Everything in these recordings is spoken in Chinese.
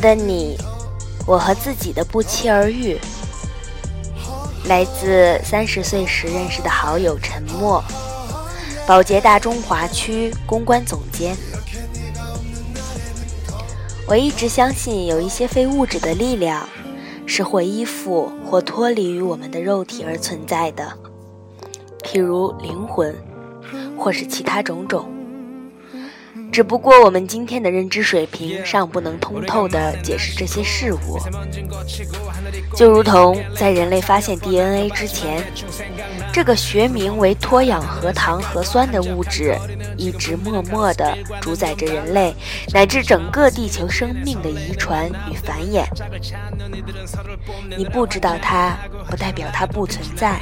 的你，我和自己的不期而遇，来自三十岁时认识的好友陈默，保洁大中华区公关总监。我一直相信有一些非物质的力量，是或依附或脱离于我们的肉体而存在的，譬如灵魂，或是其他种种。只不过我们今天的认知水平尚不能通透地解释这些事物，就如同在人类发现 DNA 之前，这个学名为脱氧核糖核酸的物质一直默默地主宰着人类乃至整个地球生命的遗传与繁衍。你不知道它，不代表它不存在。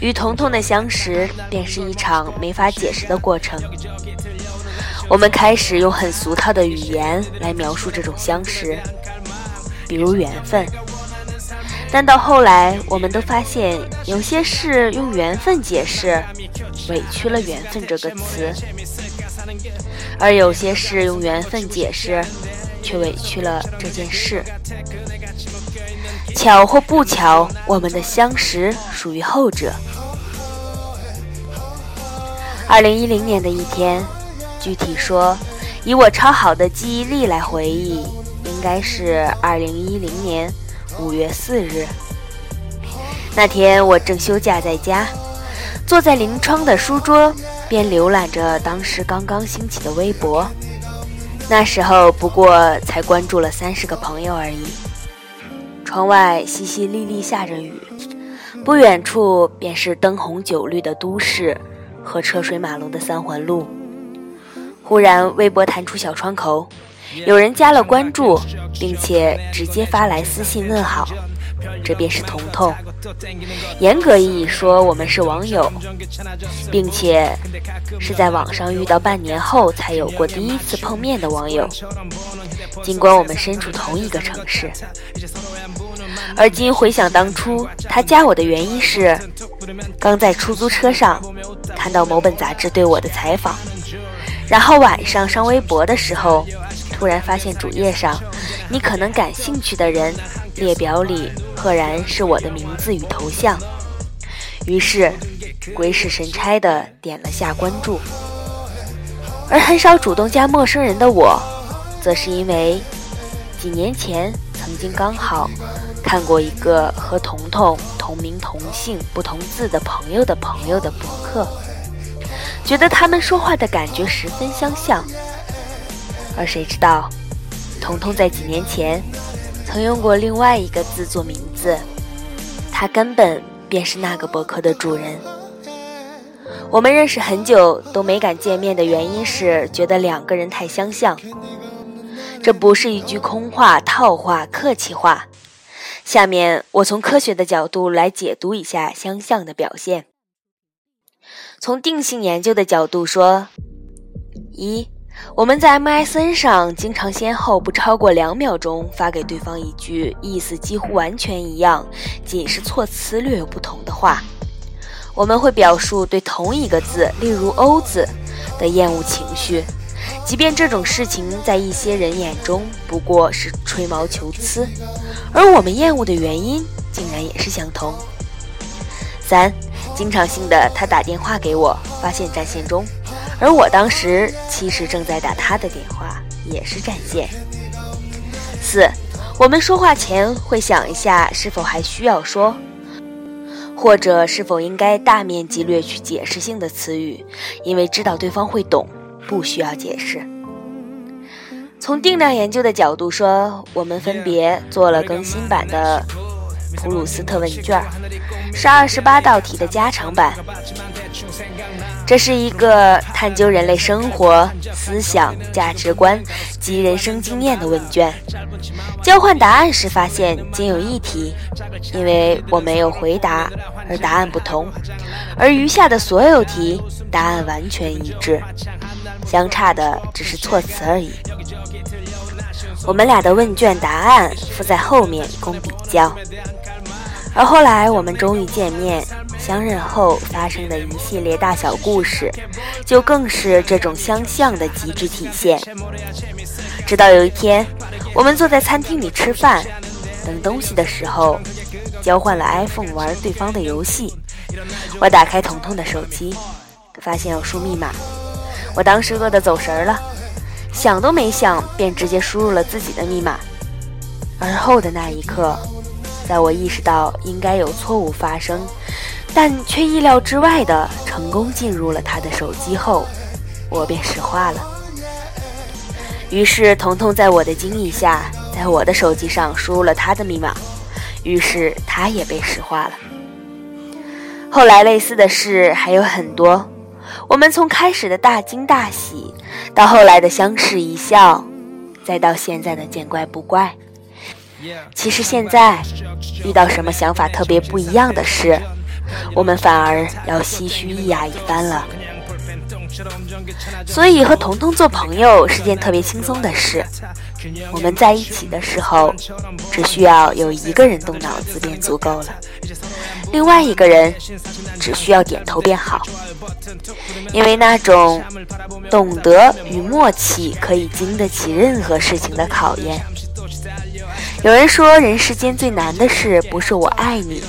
与彤彤的相识，便是一场没法解释的过程。我们开始用很俗套的语言来描述这种相识，比如缘分。但到后来，我们都发现，有些事用缘分解释，委屈了“缘分”这个词；而有些事用缘分解释，却委屈了这件事。巧或不巧，我们的相识属于后者。二零一零年的一天。具体说，以我超好的记忆力来回忆，应该是二零一零年五月四日。那天我正休假在家，坐在临窗的书桌边浏览着当时刚刚兴起的微博。那时候不过才关注了三十个朋友而已。窗外淅淅沥沥下着雨，不远处便是灯红酒绿的都市和车水马龙的三环路。忽然，微博弹出小窗口，有人加了关注，并且直接发来私信问好。这便是彤彤。严格意义说，我们是网友，并且是在网上遇到半年后才有过第一次碰面的网友。尽管我们身处同一个城市，而今回想当初，他加我的原因是刚在出租车上看到某本杂志对我的采访。然后晚上上微博的时候，突然发现主页上你可能感兴趣的人列表里赫然是我的名字与头像，于是鬼使神差的点了下关注。而很少主动加陌生人的我，则是因为几年前曾经刚好看过一个和彤彤同名同姓不同字的朋友的朋友的博客。觉得他们说话的感觉十分相像，而谁知道，彤彤在几年前曾用过另外一个字做名字，他根本便是那个博客的主人。我们认识很久都没敢见面的原因是觉得两个人太相像。这不是一句空话、套话、客气话。下面我从科学的角度来解读一下相像的表现。从定性研究的角度说，一，我们在 MSN 上经常先后不超过两秒钟发给对方一句意思几乎完全一样，仅是措辞略有不同的话，我们会表述对同一个字，例如“欧”字的厌恶情绪，即便这种事情在一些人眼中不过是吹毛求疵，而我们厌恶的原因竟然也是相同。三。经常性的，他打电话给我，发现占线中，而我当时其实正在打他的电话，也是占线。四，我们说话前会想一下是否还需要说，或者是否应该大面积略去解释性的词语，因为知道对方会懂，不需要解释。从定量研究的角度说，我们分别做了更新版的。普鲁斯特问卷是二十八道题的加长版，这是一个探究人类生活、思想、价值观及人生经验的问卷。交换答案时发现，仅有一题，因为我没有回答而答案不同，而余下的所有题答案完全一致，相差的只是措辞而已。我们俩的问卷答案附在后面供比较。而后来我们终于见面，相认后发生的一系列大小故事，就更是这种相像的极致体现。直到有一天，我们坐在餐厅里吃饭，等东西的时候，交换了 iPhone 玩对方的游戏。我打开彤彤的手机，发现要输密码。我当时饿得走神了，想都没想便直接输入了自己的密码。而后的那一刻，在我意识到应该有错误发生，但却意料之外的成功进入了他的手机后，我便石化了。于是，彤彤在我的惊异下，在我的手机上输入了他的密码，于是他也被石化了。后来，类似的事还有很多。我们从开始的大惊大喜，到后来的相视一笑，再到现在的见怪不怪。其实现在遇到什么想法特别不一样的事，我们反而要唏嘘一哑一番了。所以和彤彤做朋友是件特别轻松的事。我们在一起的时候，只需要有一个人动脑子便足够了，另外一个人只需要点头便好。因为那种懂得与默契可以经得起任何事情的考验。有人说，人世间最难的事，不是我爱你，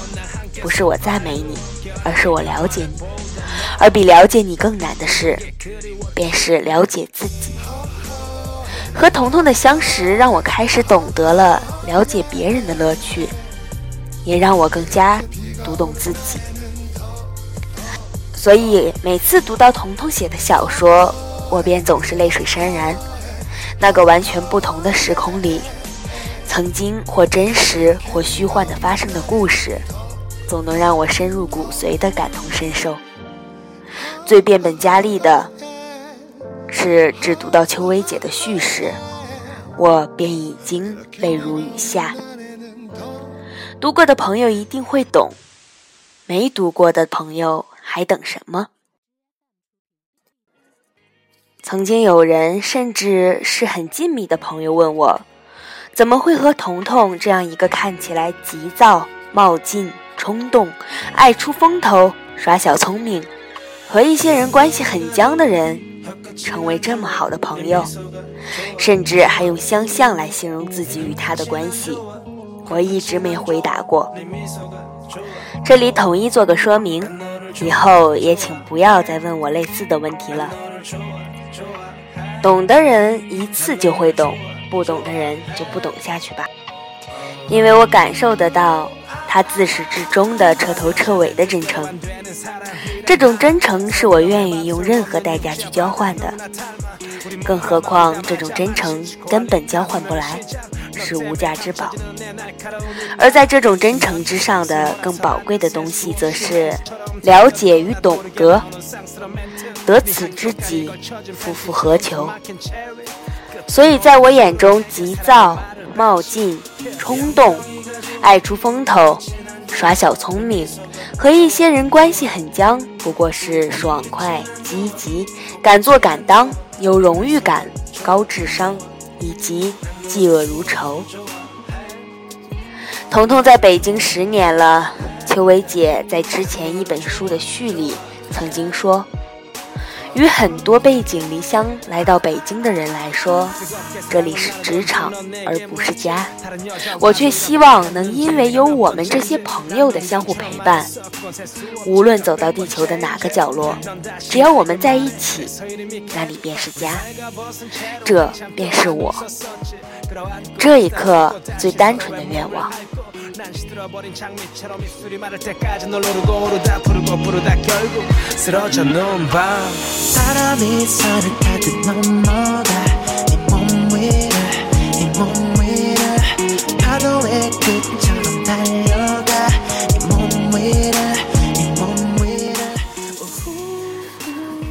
不是我赞美你，而是我了解你。而比了解你更难的事，便是了解自己。和彤彤的相识，让我开始懂得了了解别人的乐趣，也让我更加读懂自己。所以每次读到彤彤写的小说，我便总是泪水潸然。那个完全不同的时空里，曾经或真实或虚幻的发生的故事，总能让我深入骨髓的感同身受。最变本加厉的是，只读到秋薇姐的叙事，我便已经泪如雨下。读过的朋友一定会懂，没读过的朋友还等什么？曾经有人，甚至是很亲密的朋友问我，怎么会和彤彤这样一个看起来急躁、冒进、冲动、爱出风头、耍小聪明？和一些人关系很僵的人成为这么好的朋友，甚至还用相像来形容自己与他的关系，我一直没回答过。这里统一做个说明，以后也请不要再问我类似的问题了。懂的人一次就会懂，不懂的人就不懂下去吧，因为我感受得到。他自始至终的彻头彻尾的真诚，这种真诚是我愿意用任何代价去交换的。更何况这种真诚根本交换不来，是无价之宝。而在这种真诚之上的更宝贵的东西，则是了解与懂得。得此知己，夫复何求？所以在我眼中，急躁、冒进、冲动。爱出风头，耍小聪明，和一些人关系很僵，不过是爽快、积极、敢做敢当、有荣誉感、高智商，以及嫉恶如仇。彤彤在北京十年了，秋薇姐在之前一本书的序里曾经说。与很多背井离乡来到北京的人来说，这里是职场而不是家。我却希望能因为有我们这些朋友的相互陪伴，无论走到地球的哪个角落，只要我们在一起，那里便是家。这便是我这一刻最单纯的愿望。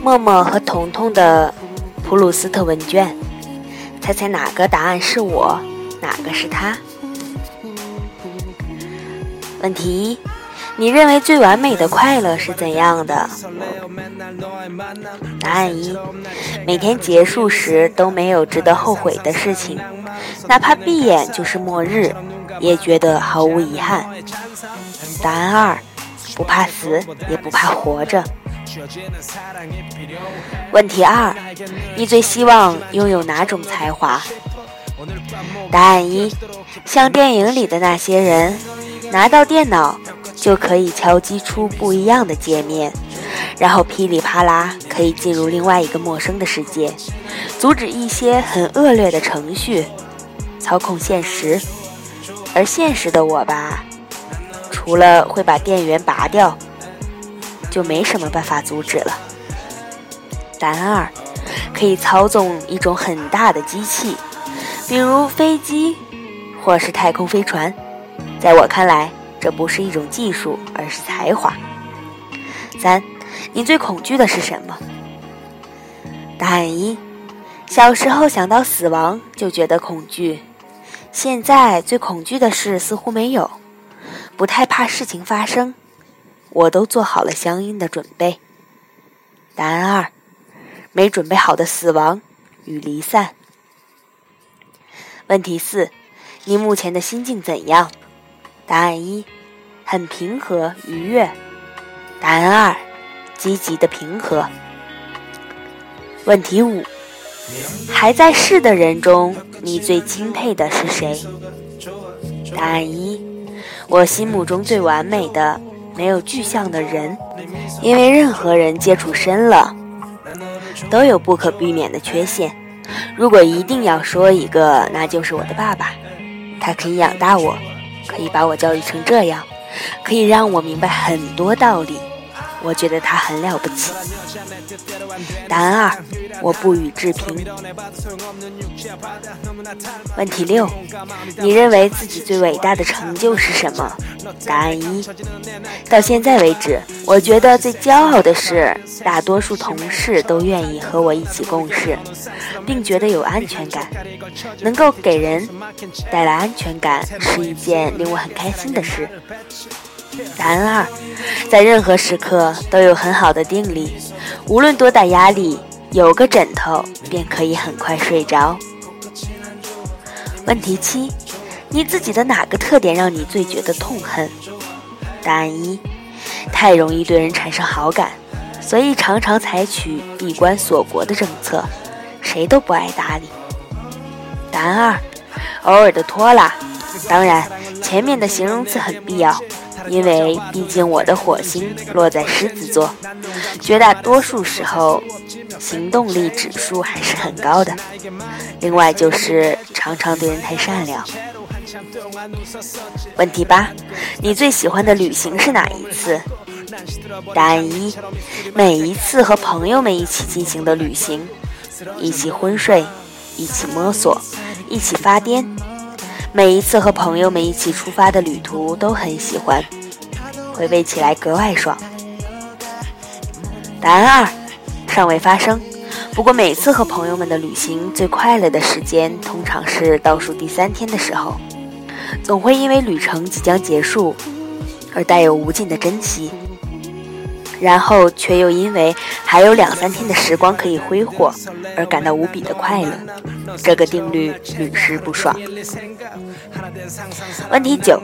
默默和彤彤的普鲁斯特问卷，猜猜哪个答案是我，哪个是他？问题一：你认为最完美的快乐是怎样的？答案一：每天结束时都没有值得后悔的事情，哪怕闭眼就是末日，也觉得毫无遗憾。答案二：不怕死，也不怕活着。问题二：你最希望拥有哪种才华？答案一：像电影里的那些人，拿到电脑就可以敲击出不一样的界面，然后噼里啪啦可以进入另外一个陌生的世界，阻止一些很恶劣的程序，操控现实。而现实的我吧，除了会把电源拔掉，就没什么办法阻止了。答案二，可以操纵一种很大的机器，比如飞机，或是太空飞船。在我看来，这不是一种技术，而是才华。三，你最恐惧的是什么？答案一，小时候想到死亡就觉得恐惧。现在最恐惧的事似乎没有，不太怕事情发生，我都做好了相应的准备。答案二，没准备好的死亡与离散。问题四，你目前的心境怎样？答案一，很平和愉悦。答案二，积极的平和。问题五。还在世的人中，你最钦佩的是谁？答案一：我心目中最完美的、没有具象的人，因为任何人接触深了，都有不可避免的缺陷。如果一定要说一个，那就是我的爸爸。他可以养大我，可以把我教育成这样，可以让我明白很多道理。我觉得他很了不起。答案二，我不予置评。问题六，你认为自己最伟大的成就是什么？答案一，到现在为止，我觉得最骄傲的是，大多数同事都愿意和我一起共事，并觉得有安全感。能够给人带来安全感是一件令我很开心的事。答案二，在任何时刻都有很好的定力，无论多大压力，有个枕头便可以很快睡着。问题七，你自己的哪个特点让你最觉得痛恨？答案一，太容易对人产生好感，所以常常采取闭关锁国的政策，谁都不爱搭理。答案二，偶尔的拖拉，当然前面的形容词很必要。因为毕竟我的火星落在狮子座，绝大多数时候行动力指数还是很高的。另外就是常常对人太善良。问题八，你最喜欢的旅行是哪一次？答案一，每一次和朋友们一起进行的旅行，一起昏睡，一起摸索，一起发癫。每一次和朋友们一起出发的旅途都很喜欢，回味起来格外爽。答案二，尚未发生。不过每次和朋友们的旅行最快乐的时间，通常是倒数第三天的时候，总会因为旅程即将结束，而带有无尽的珍惜。然后却又因为还有两三天的时光可以挥霍，而感到无比的快乐。这个定律屡试不爽。问题九：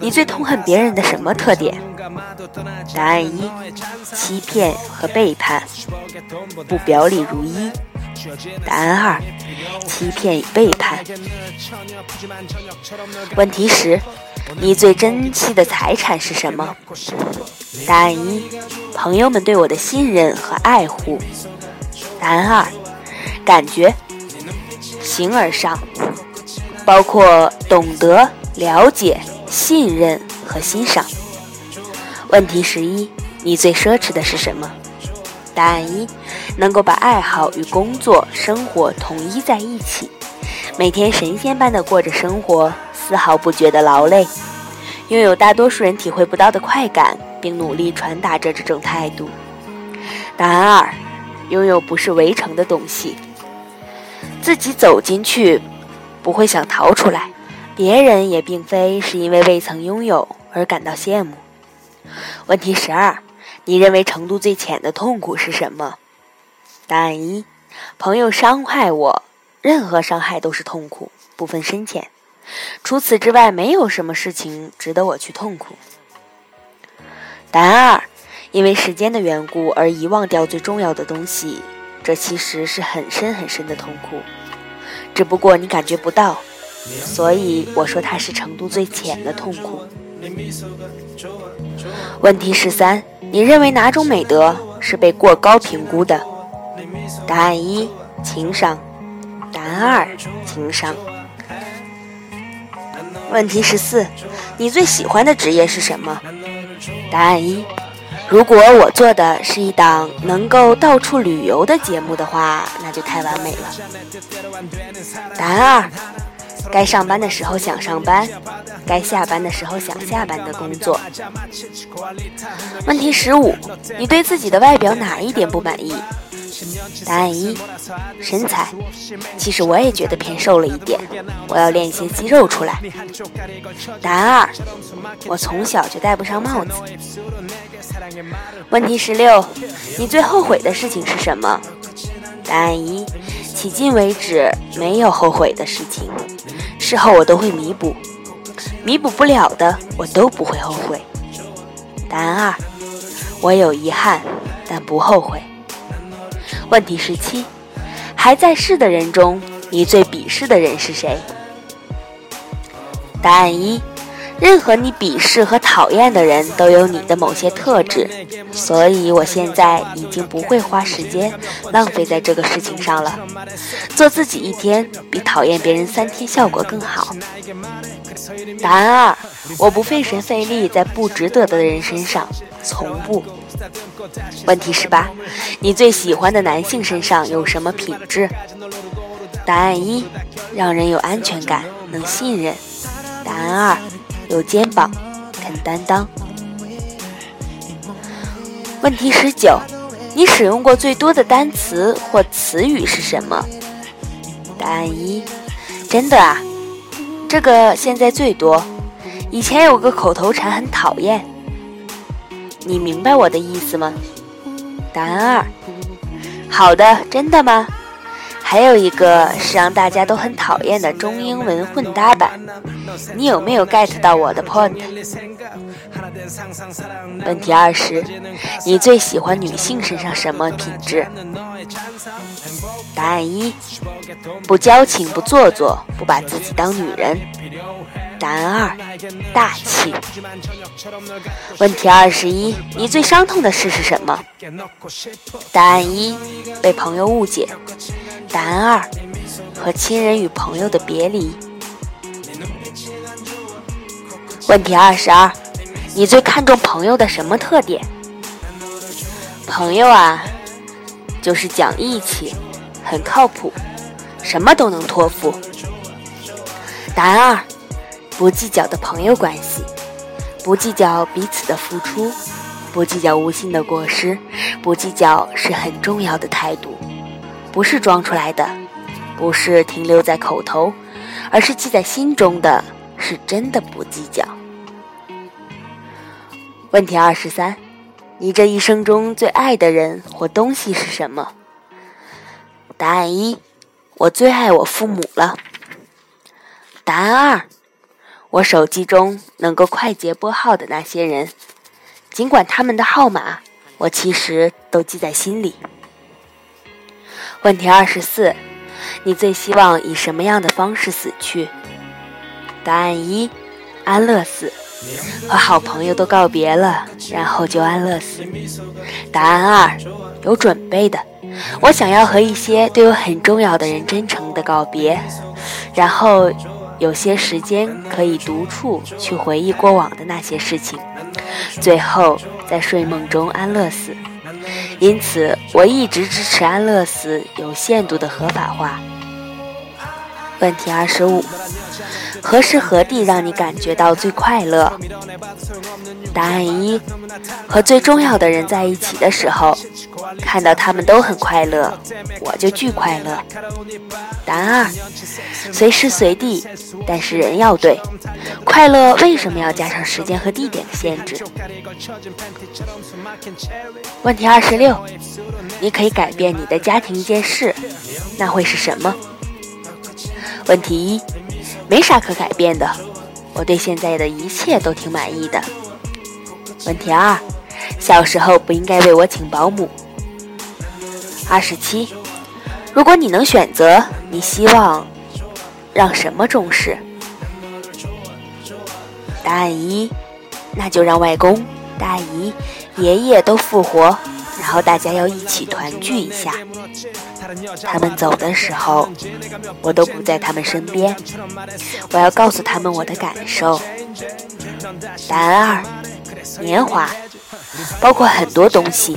你最痛恨别人的什么特点？答案一：欺骗和背叛，不表里如一。答案二：欺骗与背叛。问题十：你最珍惜的财产是什么？答案一：朋友们对我的信任和爱护。答案二：感觉。形而上，包括懂得、了解、信任和欣赏。问题十一：你最奢侈的是什么？答案一：能够把爱好与工作、生活统一在一起，每天神仙般的过着生活，丝毫不觉得劳累，拥有大多数人体会不到的快感。并努力传达着这种态度。答案二：拥有不是围城的东西，自己走进去不会想逃出来，别人也并非是因为未曾拥有而感到羡慕。问题十二：你认为程度最浅的痛苦是什么？答案一：朋友伤害我，任何伤害都是痛苦，不分深浅。除此之外，没有什么事情值得我去痛苦。答案二，因为时间的缘故而遗忘掉最重要的东西，这其实是很深很深的痛苦，只不过你感觉不到，所以我说它是程度最浅的痛苦。问题十三：你认为哪种美德是被过高评估的？答案一：情商。答案二：情商。问题十四：你最喜欢的职业是什么？答案一：如果我做的是一档能够到处旅游的节目的话，那就太完美了。答案二：该上班的时候想上班，该下班的时候想下班的工作。问题十五：你对自己的外表哪一点不满意？答案一：身材。其实我也觉得偏瘦了一点，我要练一些肌肉出来。答案二：我从小就戴不上帽子。问题十六：你最后悔的事情是什么？答案一：迄今为止没有后悔的事情，事后我都会弥补，弥补不了的我都不会后悔。答案二：我有遗憾，但不后悔。问题十七，还在世的人中，你最鄙视的人是谁？答案一，任何你鄙视和讨厌的人都有你的某些特质，所以我现在已经不会花时间浪费在这个事情上了。做自己一天比讨厌别人三天效果更好。答案二，我不费神费力在不值得的人身上，从不。问题十八，你最喜欢的男性身上有什么品质？答案一，让人有安全感，能信任。答案二，有肩膀，肯担当。问题十九，你使用过最多的单词或词语是什么？答案一，真的啊，这个现在最多。以前有个口头禅很讨厌。你明白我的意思吗？答案二，好的，真的吗？还有一个是让大家都很讨厌的中英文混搭版，你有没有 get 到我的 point？问题二十，你最喜欢女性身上什么品质？答案一，不矫情，不做作，不把自己当女人。答案二，大气。问题二十一，你最伤痛的事是什么？答案一，被朋友误解。答案二，和亲人与朋友的别离。问题二十二，你最看重朋友的什么特点？朋友啊，就是讲义气，很靠谱，什么都能托付。答案二。不计较的朋友关系，不计较彼此的付出，不计较无心的过失，不计较是很重要的态度，不是装出来的，不是停留在口头，而是记在心中的，是真的不计较。问题二十三，你这一生中最爱的人或东西是什么？答案一，我最爱我父母了。答案二。我手机中能够快捷拨号的那些人，尽管他们的号码我其实都记在心里。问题二十四，你最希望以什么样的方式死去？答案一，安乐死，和好朋友都告别了，然后就安乐死。答案二，有准备的，我想要和一些对我很重要的人真诚的告别，然后。有些时间可以独处去回忆过往的那些事情，最后在睡梦中安乐死。因此，我一直支持安乐死有限度的合法化。问题二十五：何时何地让你感觉到最快乐？答案一：和最重要的人在一起的时候，看到他们都很快乐，我就巨快乐。答案二：随时随地，但是人要对。快乐为什么要加上时间和地点的限制？问题二十六：你可以改变你的家庭一件事，那会是什么？问题一，没啥可改变的，我对现在的一切都挺满意的。问题二，小时候不应该为我请保姆。二十七，如果你能选择，你希望让什么重视？答案一，那就让外公、大姨、爷爷都复活，然后大家要一起团聚一下。他们走的时候，我都不在他们身边，我要告诉他们我的感受。答案二，年华。包括很多东西，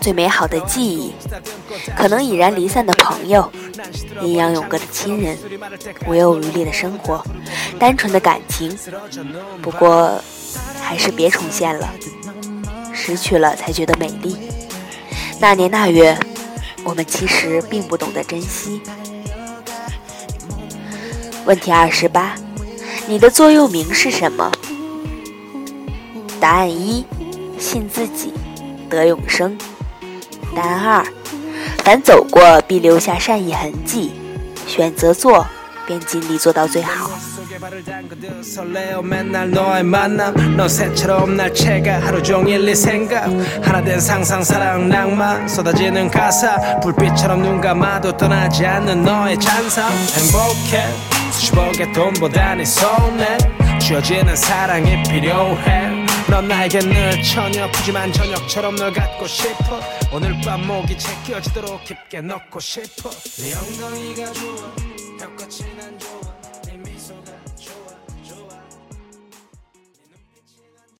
最美好的记忆，可能已然离散的朋友，阴阳永隔的亲人，无忧无虑的生活，单纯的感情。不过，还是别重现了，失去了才觉得美丽。那年那月，我们其实并不懂得珍惜。问题二十八，你的座右铭是什么？答案一：信自己，得永生。答案二：凡走过，必留下善意痕迹。选择做，便尽力做到最好。 넌 나에게 늘 푸짐한 저녁처럼 널 갖고 싶어. 오늘 밤 목이 제껴지도록 깊게 넣고 싶어. 네 엉덩이가 좋아. 벽같이 난 좋아